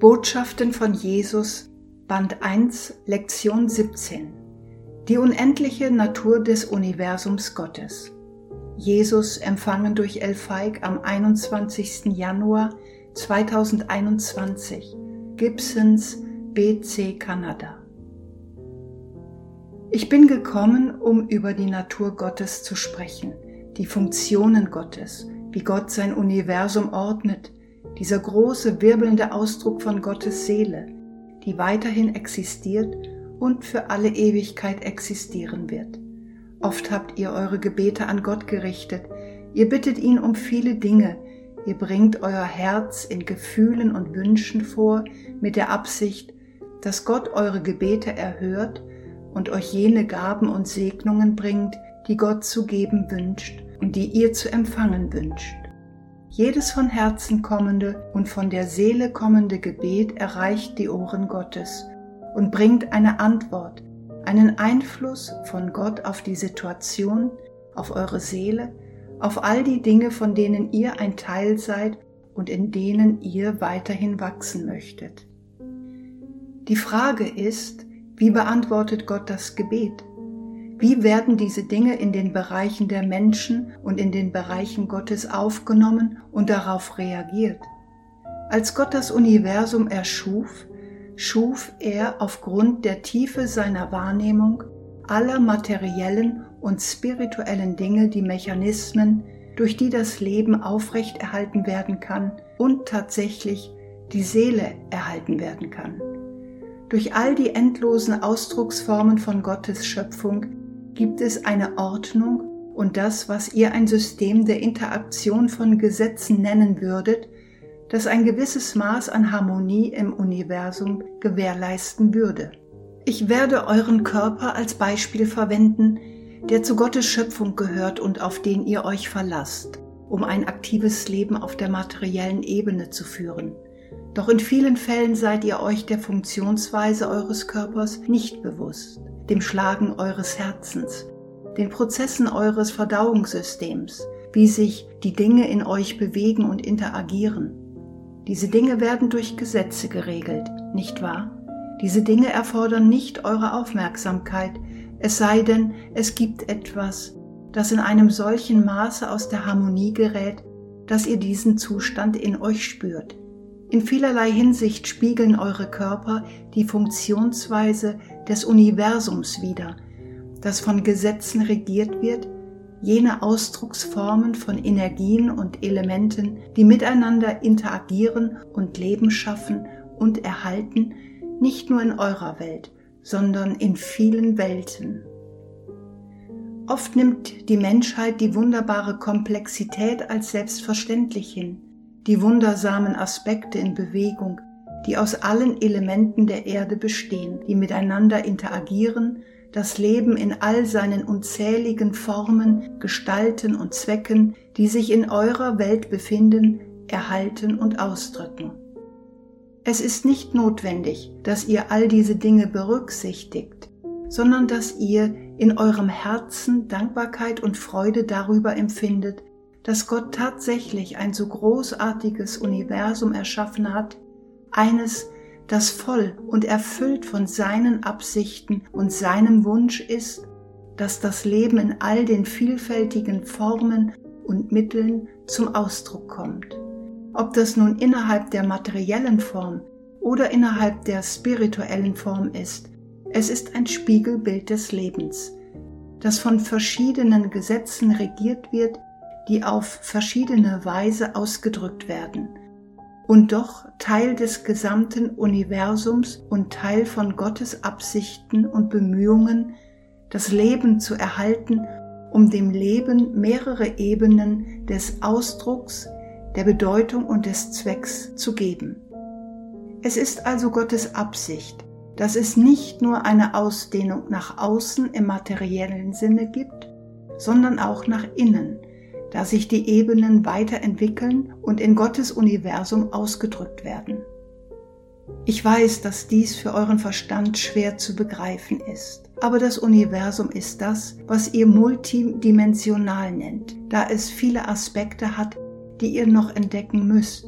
Botschaften von Jesus, Band 1, Lektion 17. Die unendliche Natur des Universums Gottes. Jesus empfangen durch El Feig am 21. Januar 2021. Gibsons BC Kanada. Ich bin gekommen, um über die Natur Gottes zu sprechen, die Funktionen Gottes, wie Gott sein Universum ordnet, dieser große wirbelnde Ausdruck von Gottes Seele, die weiterhin existiert und für alle Ewigkeit existieren wird. Oft habt ihr eure Gebete an Gott gerichtet, ihr bittet ihn um viele Dinge, ihr bringt euer Herz in Gefühlen und Wünschen vor mit der Absicht, dass Gott eure Gebete erhört und euch jene Gaben und Segnungen bringt, die Gott zu geben wünscht und die ihr zu empfangen wünscht. Jedes von Herzen kommende und von der Seele kommende Gebet erreicht die Ohren Gottes und bringt eine Antwort, einen Einfluss von Gott auf die Situation, auf eure Seele, auf all die Dinge, von denen ihr ein Teil seid und in denen ihr weiterhin wachsen möchtet. Die Frage ist, wie beantwortet Gott das Gebet? Wie werden diese Dinge in den Bereichen der Menschen und in den Bereichen Gottes aufgenommen und darauf reagiert? Als Gott das Universum erschuf, schuf er aufgrund der Tiefe seiner Wahrnehmung aller materiellen und spirituellen Dinge die Mechanismen, durch die das Leben aufrechterhalten werden kann und tatsächlich die Seele erhalten werden kann. Durch all die endlosen Ausdrucksformen von Gottes Schöpfung gibt es eine Ordnung und das, was ihr ein System der Interaktion von Gesetzen nennen würdet, das ein gewisses Maß an Harmonie im Universum gewährleisten würde. Ich werde euren Körper als Beispiel verwenden, der zu Gottes Schöpfung gehört und auf den ihr euch verlasst, um ein aktives Leben auf der materiellen Ebene zu führen. Doch in vielen Fällen seid ihr euch der Funktionsweise eures Körpers nicht bewusst dem Schlagen eures Herzens, den Prozessen eures Verdauungssystems, wie sich die Dinge in euch bewegen und interagieren. Diese Dinge werden durch Gesetze geregelt, nicht wahr? Diese Dinge erfordern nicht eure Aufmerksamkeit, es sei denn, es gibt etwas, das in einem solchen Maße aus der Harmonie gerät, dass ihr diesen Zustand in euch spürt. In vielerlei Hinsicht spiegeln eure Körper die Funktionsweise des Universums wider, das von Gesetzen regiert wird, jene Ausdrucksformen von Energien und Elementen, die miteinander interagieren und Leben schaffen und erhalten, nicht nur in eurer Welt, sondern in vielen Welten. Oft nimmt die Menschheit die wunderbare Komplexität als selbstverständlich hin, die wundersamen Aspekte in Bewegung, die aus allen Elementen der Erde bestehen, die miteinander interagieren, das Leben in all seinen unzähligen Formen, Gestalten und Zwecken, die sich in eurer Welt befinden, erhalten und ausdrücken. Es ist nicht notwendig, dass ihr all diese Dinge berücksichtigt, sondern dass ihr in eurem Herzen Dankbarkeit und Freude darüber empfindet, dass Gott tatsächlich ein so großartiges Universum erschaffen hat, eines, das voll und erfüllt von seinen Absichten und seinem Wunsch ist, dass das Leben in all den vielfältigen Formen und Mitteln zum Ausdruck kommt. Ob das nun innerhalb der materiellen Form oder innerhalb der spirituellen Form ist, es ist ein Spiegelbild des Lebens, das von verschiedenen Gesetzen regiert wird, die auf verschiedene Weise ausgedrückt werden und doch Teil des gesamten Universums und Teil von Gottes Absichten und Bemühungen, das Leben zu erhalten, um dem Leben mehrere Ebenen des Ausdrucks, der Bedeutung und des Zwecks zu geben. Es ist also Gottes Absicht, dass es nicht nur eine Ausdehnung nach außen im materiellen Sinne gibt, sondern auch nach innen, da sich die Ebenen weiterentwickeln und in Gottes Universum ausgedrückt werden. Ich weiß, dass dies für euren Verstand schwer zu begreifen ist, aber das Universum ist das, was ihr multidimensional nennt, da es viele Aspekte hat, die ihr noch entdecken müsst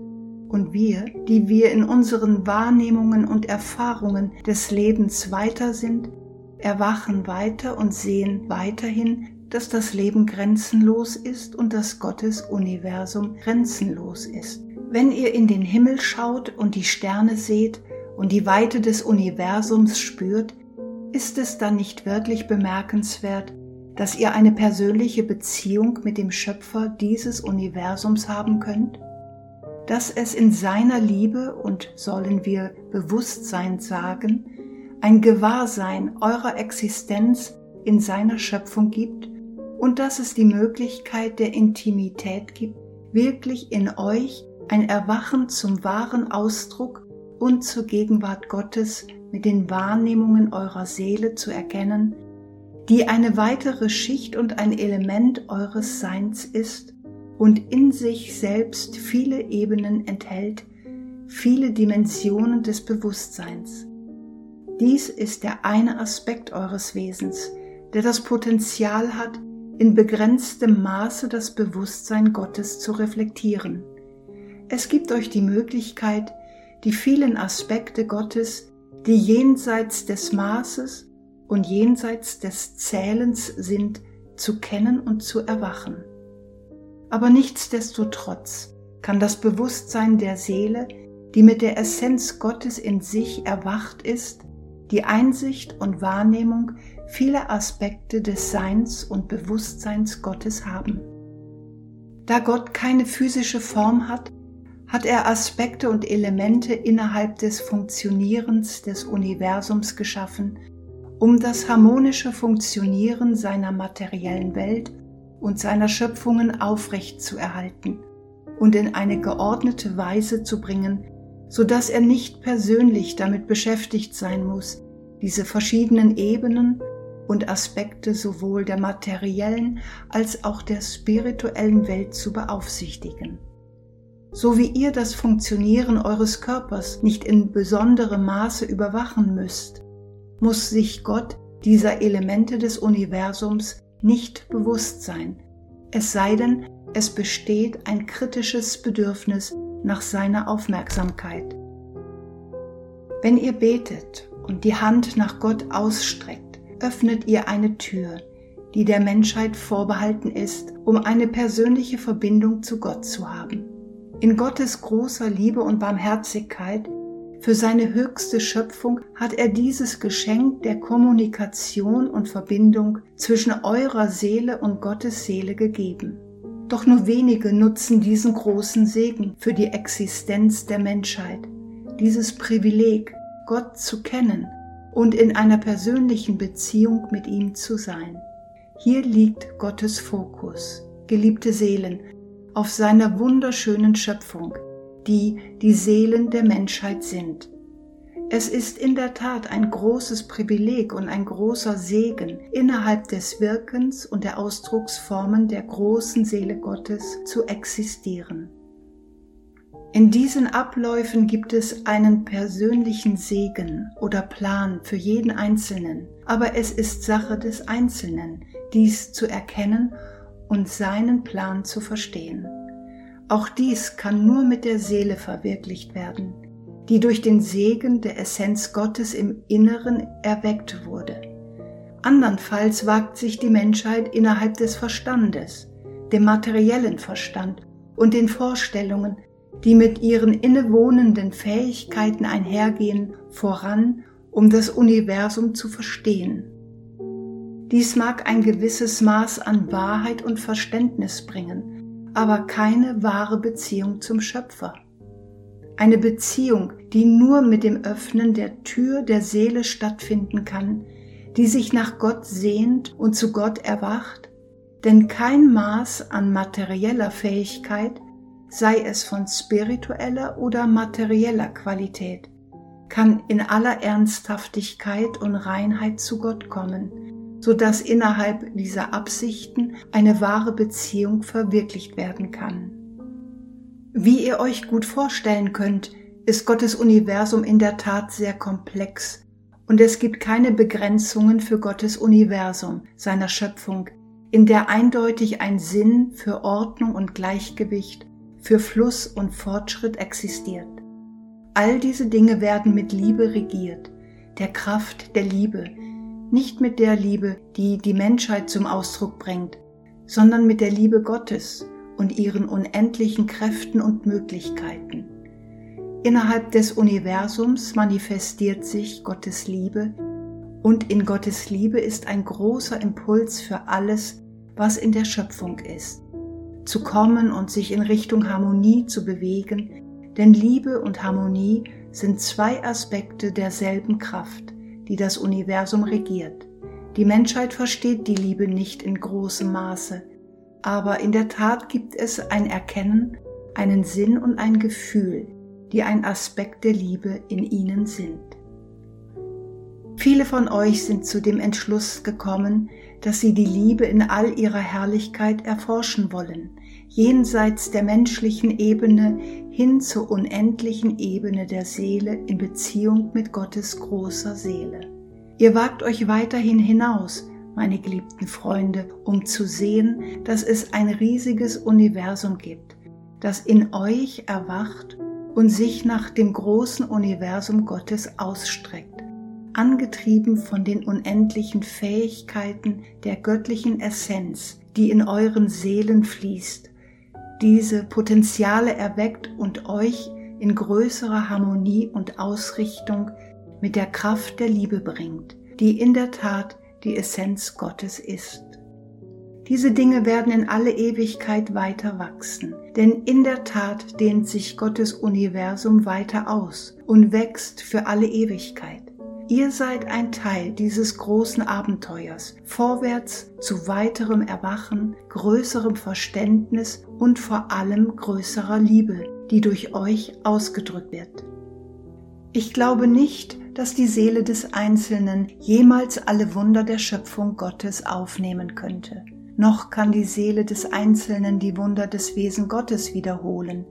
und wir, die wir in unseren Wahrnehmungen und Erfahrungen des Lebens weiter sind, erwachen weiter und sehen weiterhin, dass das Leben grenzenlos ist und dass Gottes Universum grenzenlos ist. Wenn ihr in den Himmel schaut und die Sterne seht und die Weite des Universums spürt, ist es dann nicht wirklich bemerkenswert, dass ihr eine persönliche Beziehung mit dem Schöpfer dieses Universums haben könnt? Dass es in seiner Liebe und sollen wir Bewusstsein sagen, ein Gewahrsein eurer Existenz in seiner Schöpfung gibt und dass es die Möglichkeit der Intimität gibt, wirklich in euch ein Erwachen zum wahren Ausdruck und zur Gegenwart Gottes mit den Wahrnehmungen eurer Seele zu erkennen, die eine weitere Schicht und ein Element eures Seins ist und in sich selbst viele Ebenen enthält, viele Dimensionen des Bewusstseins. Dies ist der eine Aspekt eures Wesens, der das Potenzial hat, in begrenztem Maße das Bewusstsein Gottes zu reflektieren. Es gibt euch die Möglichkeit, die vielen Aspekte Gottes, die jenseits des Maßes und jenseits des Zählens sind, zu kennen und zu erwachen. Aber nichtsdestotrotz kann das Bewusstsein der Seele, die mit der Essenz Gottes in sich erwacht ist, die Einsicht und Wahrnehmung vieler Aspekte des Seins und Bewusstseins Gottes haben. Da Gott keine physische Form hat, hat er Aspekte und Elemente innerhalb des Funktionierens des Universums geschaffen, um das harmonische Funktionieren seiner materiellen Welt und seiner Schöpfungen aufrecht zu erhalten und in eine geordnete Weise zu bringen, so dass er nicht persönlich damit beschäftigt sein muss, diese verschiedenen Ebenen und Aspekte sowohl der materiellen als auch der spirituellen Welt zu beaufsichtigen so wie ihr das Funktionieren eures Körpers nicht in besonderem Maße überwachen müsst, muss sich Gott dieser Elemente des Universums nicht bewusst sein, es sei denn, es besteht ein kritisches Bedürfnis nach seiner Aufmerksamkeit. Wenn ihr betet und die Hand nach Gott ausstreckt, öffnet ihr eine Tür, die der Menschheit vorbehalten ist, um eine persönliche Verbindung zu Gott zu haben in Gottes großer Liebe und Barmherzigkeit für seine höchste Schöpfung hat er dieses Geschenk der Kommunikation und Verbindung zwischen eurer Seele und Gottes Seele gegeben. Doch nur wenige nutzen diesen großen Segen für die Existenz der Menschheit, dieses Privileg, Gott zu kennen und in einer persönlichen Beziehung mit ihm zu sein. Hier liegt Gottes Fokus. Geliebte Seelen, auf seiner wunderschönen Schöpfung, die die Seelen der Menschheit sind. Es ist in der Tat ein großes Privileg und ein großer Segen, innerhalb des Wirkens und der Ausdrucksformen der großen Seele Gottes zu existieren. In diesen Abläufen gibt es einen persönlichen Segen oder Plan für jeden Einzelnen, aber es ist Sache des Einzelnen, dies zu erkennen und seinen Plan zu verstehen. Auch dies kann nur mit der Seele verwirklicht werden, die durch den Segen der Essenz Gottes im Inneren erweckt wurde. Andernfalls wagt sich die Menschheit innerhalb des Verstandes, dem materiellen Verstand und den Vorstellungen, die mit ihren innewohnenden Fähigkeiten einhergehen, voran, um das Universum zu verstehen. Dies mag ein gewisses Maß an Wahrheit und Verständnis bringen, aber keine wahre Beziehung zum Schöpfer. Eine Beziehung, die nur mit dem Öffnen der Tür der Seele stattfinden kann, die sich nach Gott sehnt und zu Gott erwacht, denn kein Maß an materieller Fähigkeit, sei es von spiritueller oder materieller Qualität, kann in aller Ernsthaftigkeit und Reinheit zu Gott kommen, so dass innerhalb dieser Absichten eine wahre Beziehung verwirklicht werden kann. Wie ihr euch gut vorstellen könnt, ist Gottes Universum in der Tat sehr komplex und es gibt keine Begrenzungen für Gottes Universum, seiner Schöpfung, in der eindeutig ein Sinn für Ordnung und Gleichgewicht, für Fluss und Fortschritt existiert. All diese Dinge werden mit Liebe regiert, der Kraft der Liebe, nicht mit der Liebe, die die Menschheit zum Ausdruck bringt, sondern mit der Liebe Gottes und ihren unendlichen Kräften und Möglichkeiten. Innerhalb des Universums manifestiert sich Gottes Liebe und in Gottes Liebe ist ein großer Impuls für alles, was in der Schöpfung ist. Zu kommen und sich in Richtung Harmonie zu bewegen, denn Liebe und Harmonie sind zwei Aspekte derselben Kraft, die das Universum regiert. Die Menschheit versteht die Liebe nicht in großem Maße, aber in der Tat gibt es ein Erkennen, einen Sinn und ein Gefühl, die ein Aspekt der Liebe in ihnen sind. Viele von euch sind zu dem Entschluss gekommen, dass sie die Liebe in all ihrer Herrlichkeit erforschen wollen, jenseits der menschlichen Ebene hin zur unendlichen Ebene der Seele in Beziehung mit Gottes großer Seele. Ihr wagt euch weiterhin hinaus, meine geliebten Freunde, um zu sehen, dass es ein riesiges Universum gibt, das in euch erwacht und sich nach dem großen Universum Gottes ausstreckt, angetrieben von den unendlichen Fähigkeiten der göttlichen Essenz, die in euren Seelen fließt, diese Potenziale erweckt und euch in größerer Harmonie und Ausrichtung mit der Kraft der Liebe bringt, die in der Tat die Essenz Gottes ist. Diese Dinge werden in alle Ewigkeit weiter wachsen, denn in der Tat dehnt sich Gottes Universum weiter aus und wächst für alle Ewigkeit. Ihr seid ein Teil dieses großen Abenteuers, vorwärts zu weiterem Erwachen, größerem Verständnis und vor allem größerer Liebe, die durch euch ausgedrückt wird. Ich glaube nicht, dass die Seele des Einzelnen jemals alle Wunder der Schöpfung Gottes aufnehmen könnte. Noch kann die Seele des Einzelnen die Wunder des Wesen Gottes wiederholen,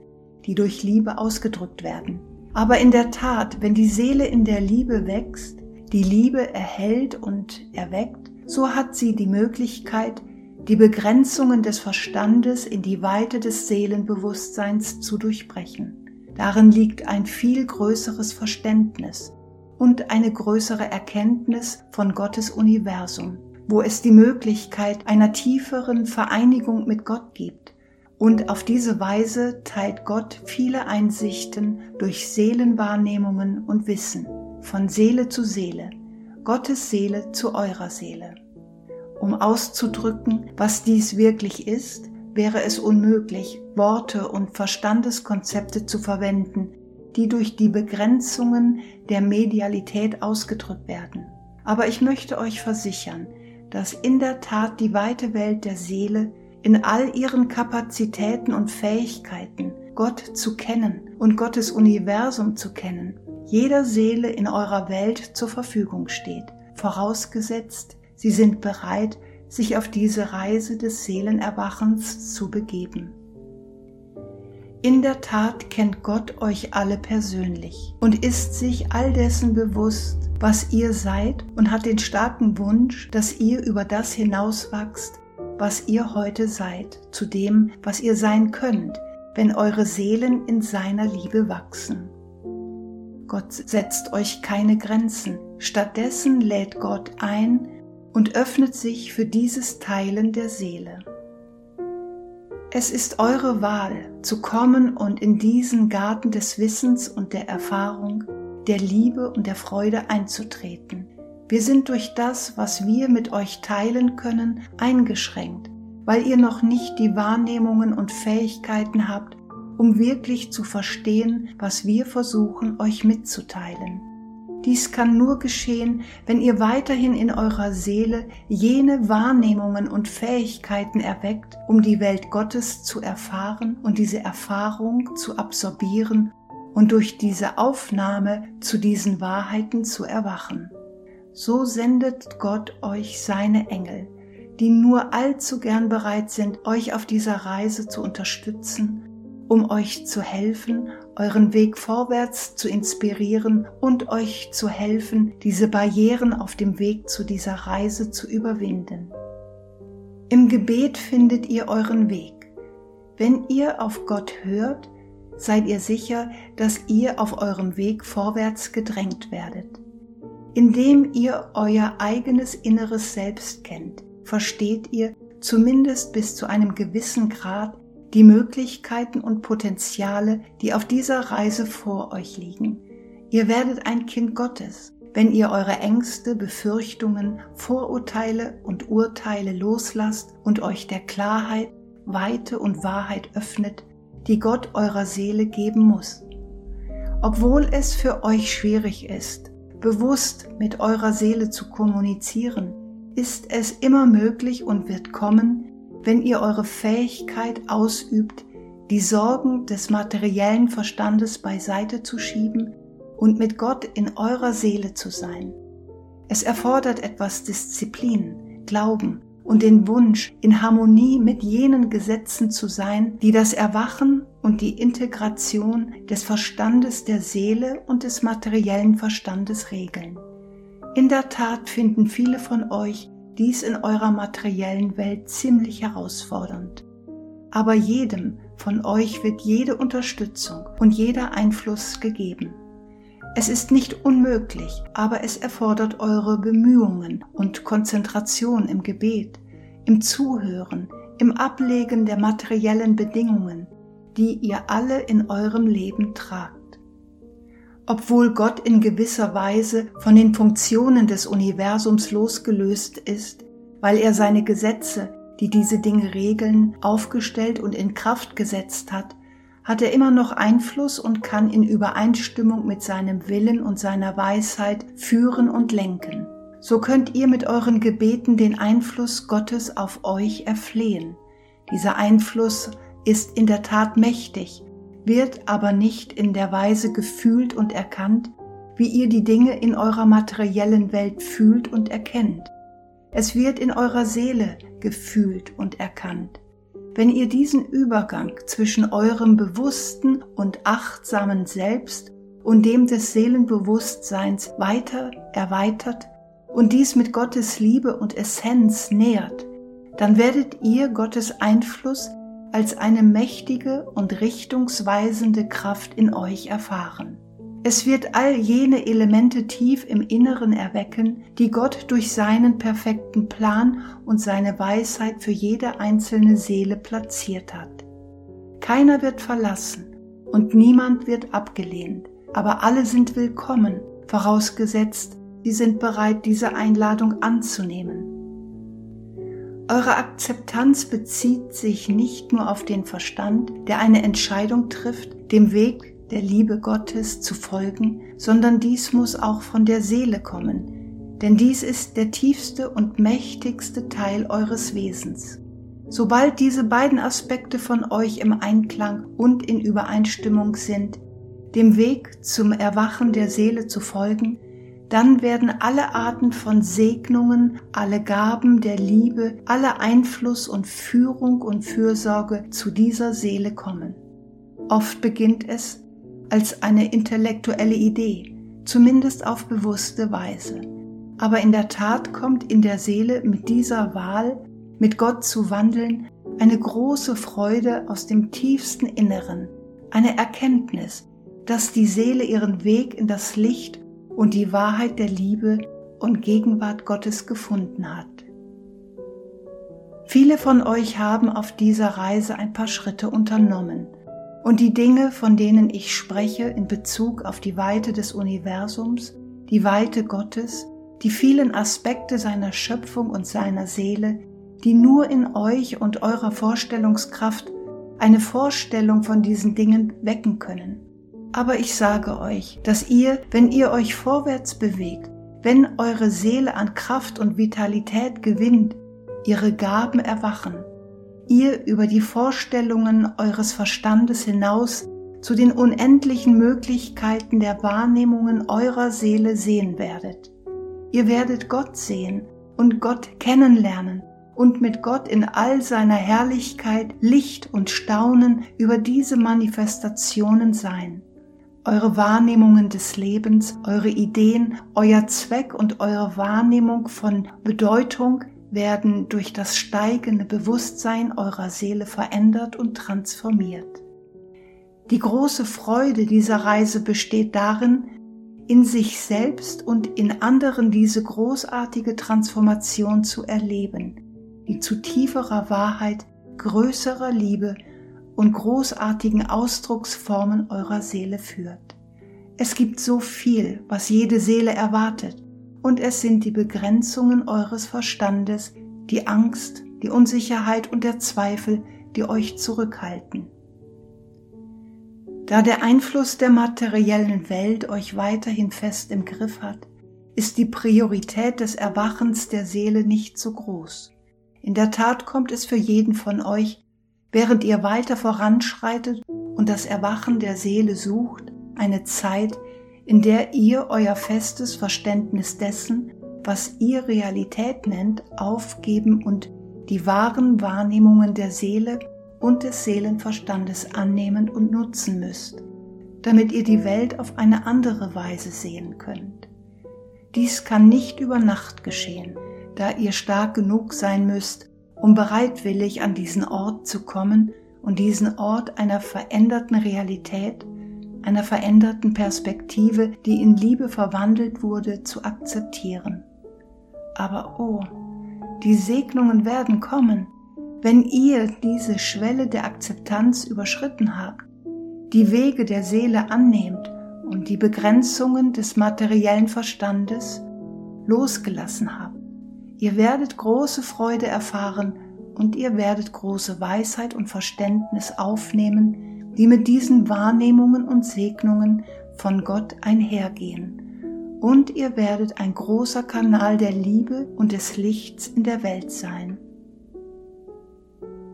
die durch Liebe ausgedrückt werden. Aber in der Tat, wenn die Seele in der Liebe wächst, die Liebe erhält und erweckt, so hat sie die Möglichkeit, die Begrenzungen des Verstandes in die Weite des Seelenbewusstseins zu durchbrechen. Darin liegt ein viel größeres Verständnis und eine größere Erkenntnis von Gottes Universum, wo es die Möglichkeit einer tieferen Vereinigung mit Gott gibt. Und auf diese Weise teilt Gott viele Einsichten durch Seelenwahrnehmungen und Wissen, von Seele zu Seele, Gottes Seele zu eurer Seele. Um auszudrücken, was dies wirklich ist, wäre es unmöglich, Worte und Verstandeskonzepte zu verwenden, die durch die Begrenzungen der Medialität ausgedrückt werden. Aber ich möchte euch versichern, dass in der Tat die weite Welt der Seele in all ihren Kapazitäten und Fähigkeiten, Gott zu kennen und Gottes Universum zu kennen, jeder Seele in eurer Welt zur Verfügung steht, vorausgesetzt, sie sind bereit, sich auf diese Reise des Seelenerwachens zu begeben. In der Tat kennt Gott euch alle persönlich und ist sich all dessen bewusst, was ihr seid und hat den starken Wunsch, dass ihr über das hinauswachst, was ihr heute seid, zu dem, was ihr sein könnt, wenn eure Seelen in seiner Liebe wachsen. Gott setzt euch keine Grenzen, stattdessen lädt Gott ein, und öffnet sich für dieses Teilen der Seele. Es ist eure Wahl, zu kommen und in diesen Garten des Wissens und der Erfahrung, der Liebe und der Freude einzutreten. Wir sind durch das, was wir mit euch teilen können, eingeschränkt, weil ihr noch nicht die Wahrnehmungen und Fähigkeiten habt, um wirklich zu verstehen, was wir versuchen euch mitzuteilen. Dies kann nur geschehen, wenn ihr weiterhin in eurer Seele jene Wahrnehmungen und Fähigkeiten erweckt, um die Welt Gottes zu erfahren und diese Erfahrung zu absorbieren und durch diese Aufnahme zu diesen Wahrheiten zu erwachen. So sendet Gott euch seine Engel, die nur allzu gern bereit sind, euch auf dieser Reise zu unterstützen um euch zu helfen, euren Weg vorwärts zu inspirieren und euch zu helfen, diese Barrieren auf dem Weg zu dieser Reise zu überwinden. Im Gebet findet ihr euren Weg. Wenn ihr auf Gott hört, seid ihr sicher, dass ihr auf eurem Weg vorwärts gedrängt werdet. Indem ihr euer eigenes inneres Selbst kennt, versteht ihr zumindest bis zu einem gewissen Grad die Möglichkeiten und Potenziale, die auf dieser Reise vor euch liegen. Ihr werdet ein Kind Gottes, wenn ihr eure Ängste, Befürchtungen, Vorurteile und Urteile loslasst und euch der Klarheit, Weite und Wahrheit öffnet, die Gott eurer Seele geben muss. Obwohl es für euch schwierig ist, bewusst mit eurer Seele zu kommunizieren, ist es immer möglich und wird kommen, wenn ihr eure Fähigkeit ausübt, die Sorgen des materiellen Verstandes beiseite zu schieben und mit Gott in eurer Seele zu sein. Es erfordert etwas Disziplin, Glauben und den Wunsch, in Harmonie mit jenen Gesetzen zu sein, die das Erwachen und die Integration des Verstandes der Seele und des materiellen Verstandes regeln. In der Tat finden viele von euch dies in eurer materiellen Welt ziemlich herausfordernd. Aber jedem von euch wird jede Unterstützung und jeder Einfluss gegeben. Es ist nicht unmöglich, aber es erfordert eure Bemühungen und Konzentration im Gebet, im Zuhören, im Ablegen der materiellen Bedingungen, die ihr alle in eurem Leben tragt. Obwohl Gott in gewisser Weise von den Funktionen des Universums losgelöst ist, weil er seine Gesetze, die diese Dinge regeln, aufgestellt und in Kraft gesetzt hat, hat er immer noch Einfluss und kann in Übereinstimmung mit seinem Willen und seiner Weisheit führen und lenken. So könnt ihr mit euren Gebeten den Einfluss Gottes auf euch erflehen. Dieser Einfluss ist in der Tat mächtig wird aber nicht in der Weise gefühlt und erkannt, wie ihr die Dinge in eurer materiellen Welt fühlt und erkennt. Es wird in eurer Seele gefühlt und erkannt. Wenn ihr diesen Übergang zwischen eurem bewussten und achtsamen Selbst und dem des Seelenbewusstseins weiter erweitert und dies mit Gottes Liebe und Essenz nährt, dann werdet ihr Gottes Einfluss als eine mächtige und richtungsweisende Kraft in euch erfahren. Es wird all jene Elemente tief im Inneren erwecken, die Gott durch seinen perfekten Plan und seine Weisheit für jede einzelne Seele platziert hat. Keiner wird verlassen und niemand wird abgelehnt, aber alle sind willkommen, vorausgesetzt, sie sind bereit, diese Einladung anzunehmen. Eure Akzeptanz bezieht sich nicht nur auf den Verstand, der eine Entscheidung trifft, dem Weg der Liebe Gottes zu folgen, sondern dies muss auch von der Seele kommen, denn dies ist der tiefste und mächtigste Teil eures Wesens. Sobald diese beiden Aspekte von euch im Einklang und in Übereinstimmung sind, dem Weg zum Erwachen der Seele zu folgen, dann werden alle Arten von Segnungen, alle Gaben der Liebe, alle Einfluss und Führung und Fürsorge zu dieser Seele kommen. Oft beginnt es als eine intellektuelle Idee, zumindest auf bewusste Weise. Aber in der Tat kommt in der Seele mit dieser Wahl, mit Gott zu wandeln, eine große Freude aus dem tiefsten Inneren, eine Erkenntnis, dass die Seele ihren Weg in das Licht und die Wahrheit der Liebe und Gegenwart Gottes gefunden hat. Viele von euch haben auf dieser Reise ein paar Schritte unternommen und die Dinge, von denen ich spreche in Bezug auf die Weite des Universums, die Weite Gottes, die vielen Aspekte seiner Schöpfung und seiner Seele, die nur in euch und eurer Vorstellungskraft eine Vorstellung von diesen Dingen wecken können. Aber ich sage euch, dass ihr, wenn ihr euch vorwärts bewegt, wenn eure Seele an Kraft und Vitalität gewinnt, ihre Gaben erwachen, ihr über die Vorstellungen eures Verstandes hinaus zu den unendlichen Möglichkeiten der Wahrnehmungen eurer Seele sehen werdet. Ihr werdet Gott sehen und Gott kennenlernen und mit Gott in all seiner Herrlichkeit, Licht und Staunen über diese Manifestationen sein eure Wahrnehmungen des Lebens, eure Ideen, euer Zweck und eure Wahrnehmung von Bedeutung werden durch das steigende Bewusstsein eurer Seele verändert und transformiert. Die große Freude dieser Reise besteht darin, in sich selbst und in anderen diese großartige Transformation zu erleben, die zu tieferer Wahrheit, größerer Liebe und großartigen Ausdrucksformen eurer Seele führt. Es gibt so viel, was jede Seele erwartet, und es sind die Begrenzungen eures Verstandes, die Angst, die Unsicherheit und der Zweifel, die euch zurückhalten. Da der Einfluss der materiellen Welt euch weiterhin fest im Griff hat, ist die Priorität des Erwachens der Seele nicht so groß. In der Tat kommt es für jeden von euch, während ihr weiter voranschreitet und das Erwachen der Seele sucht, eine Zeit, in der ihr euer festes Verständnis dessen, was ihr Realität nennt, aufgeben und die wahren Wahrnehmungen der Seele und des Seelenverstandes annehmen und nutzen müsst, damit ihr die Welt auf eine andere Weise sehen könnt. Dies kann nicht über Nacht geschehen, da ihr stark genug sein müsst, um bereitwillig an diesen Ort zu kommen und diesen Ort einer veränderten Realität, einer veränderten Perspektive, die in Liebe verwandelt wurde, zu akzeptieren. Aber oh, die Segnungen werden kommen, wenn ihr diese Schwelle der Akzeptanz überschritten habt, die Wege der Seele annehmt und die Begrenzungen des materiellen Verstandes losgelassen habt, ihr werdet große Freude erfahren und ihr werdet große Weisheit und Verständnis aufnehmen, die mit diesen Wahrnehmungen und Segnungen von Gott einhergehen. Und ihr werdet ein großer Kanal der Liebe und des Lichts in der Welt sein.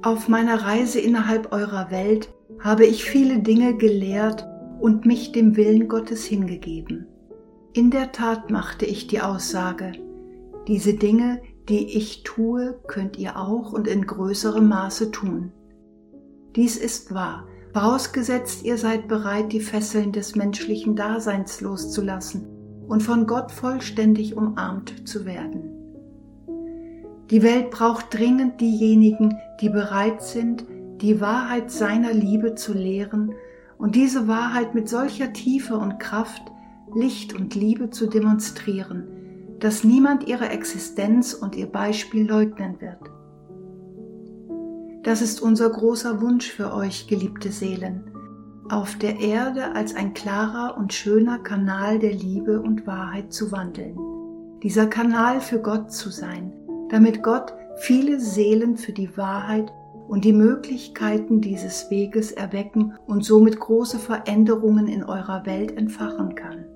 Auf meiner Reise innerhalb eurer Welt habe ich viele Dinge gelehrt und mich dem Willen Gottes hingegeben. In der Tat machte ich die Aussage, diese Dinge, die ich tue, könnt ihr auch und in größerem Maße tun. Dies ist wahr, vorausgesetzt ihr seid bereit, die Fesseln des menschlichen Daseins loszulassen und von Gott vollständig umarmt zu werden. Die Welt braucht dringend diejenigen, die bereit sind, die Wahrheit seiner Liebe zu lehren und diese Wahrheit mit solcher Tiefe und Kraft, Licht und Liebe zu demonstrieren, dass niemand ihre Existenz und ihr Beispiel leugnen wird. Das ist unser großer Wunsch für euch, geliebte Seelen, auf der Erde als ein klarer und schöner Kanal der Liebe und Wahrheit zu wandeln, dieser Kanal für Gott zu sein, damit Gott viele Seelen für die Wahrheit und die Möglichkeiten dieses Weges erwecken und somit große Veränderungen in eurer Welt entfachen kann.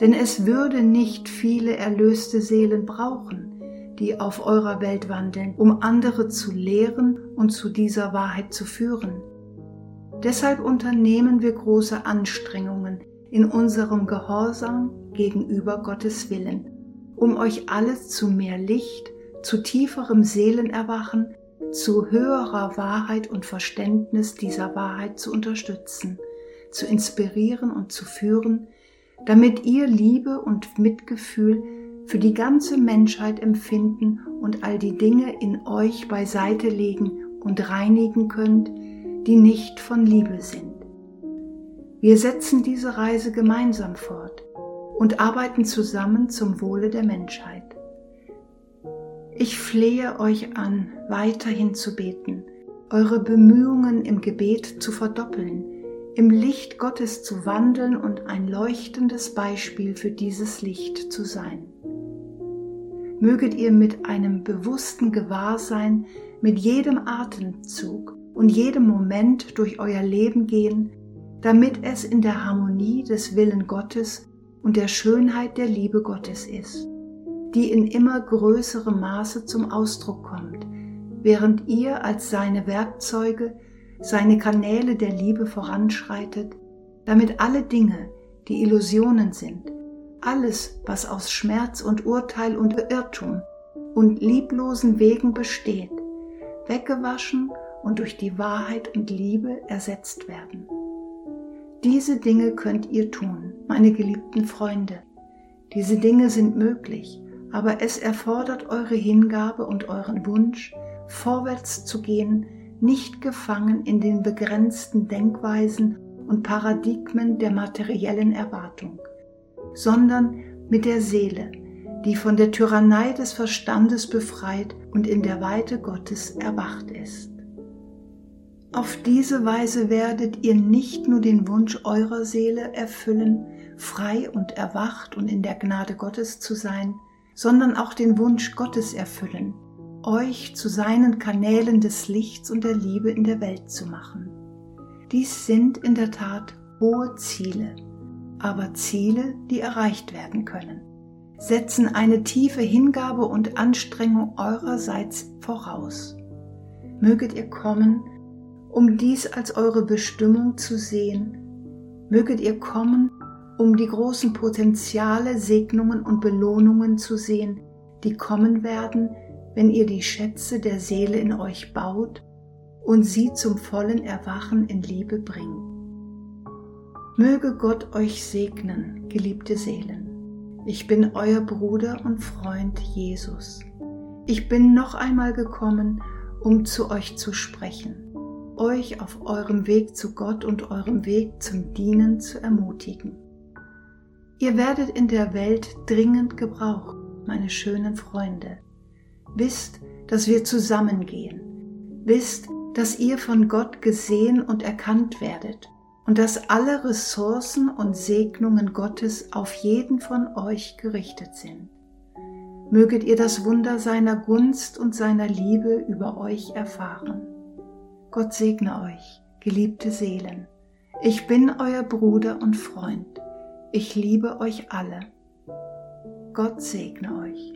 Denn es würde nicht viele erlöste Seelen brauchen, die auf eurer Welt wandeln, um andere zu lehren und zu dieser Wahrheit zu führen. Deshalb unternehmen wir große Anstrengungen in unserem Gehorsam gegenüber Gottes Willen, um euch alles zu mehr Licht, zu tieferem Seelenerwachen, zu höherer Wahrheit und Verständnis dieser Wahrheit zu unterstützen, zu inspirieren und zu führen, damit ihr Liebe und Mitgefühl für die ganze Menschheit empfinden und all die Dinge in euch beiseite legen und reinigen könnt, die nicht von Liebe sind. Wir setzen diese Reise gemeinsam fort und arbeiten zusammen zum Wohle der Menschheit. Ich flehe euch an, weiterhin zu beten, eure Bemühungen im Gebet zu verdoppeln, im Licht Gottes zu wandeln und ein leuchtendes Beispiel für dieses Licht zu sein. Möget ihr mit einem bewussten Gewahrsein mit jedem Atemzug und jedem Moment durch euer Leben gehen, damit es in der Harmonie des Willen Gottes und der Schönheit der Liebe Gottes ist die in immer größerem Maße zum Ausdruck kommt, während ihr als seine Werkzeuge, seine Kanäle der Liebe voranschreitet, damit alle Dinge, die Illusionen sind, alles, was aus Schmerz und Urteil und Irrtum und lieblosen Wegen besteht, weggewaschen und durch die Wahrheit und Liebe ersetzt werden. Diese Dinge könnt ihr tun, meine geliebten Freunde. Diese Dinge sind möglich aber es erfordert eure Hingabe und euren Wunsch, vorwärts zu gehen, nicht gefangen in den begrenzten Denkweisen und Paradigmen der materiellen Erwartung, sondern mit der Seele, die von der Tyrannei des Verstandes befreit und in der Weite Gottes erwacht ist. Auf diese Weise werdet ihr nicht nur den Wunsch eurer Seele erfüllen, frei und erwacht und in der Gnade Gottes zu sein, sondern auch den Wunsch Gottes erfüllen, euch zu seinen Kanälen des Lichts und der Liebe in der Welt zu machen. Dies sind in der Tat hohe Ziele, aber Ziele, die erreicht werden können, setzen eine tiefe Hingabe und Anstrengung eurerseits voraus. Möget ihr kommen, um dies als eure Bestimmung zu sehen, möget ihr kommen, um die großen Potenziale, Segnungen und Belohnungen zu sehen, die kommen werden, wenn ihr die Schätze der Seele in euch baut und sie zum vollen Erwachen in Liebe bringt. Möge Gott euch segnen, geliebte Seelen. Ich bin euer Bruder und Freund Jesus. Ich bin noch einmal gekommen, um zu euch zu sprechen, euch auf eurem Weg zu Gott und eurem Weg zum Dienen zu ermutigen. Ihr werdet in der Welt dringend gebraucht, meine schönen Freunde. Wisst, dass wir zusammengehen. Wisst, dass ihr von Gott gesehen und erkannt werdet und dass alle Ressourcen und Segnungen Gottes auf jeden von euch gerichtet sind. Möget ihr das Wunder seiner Gunst und seiner Liebe über euch erfahren. Gott segne euch, geliebte Seelen. Ich bin euer Bruder und Freund. Ich liebe euch alle. Gott segne euch.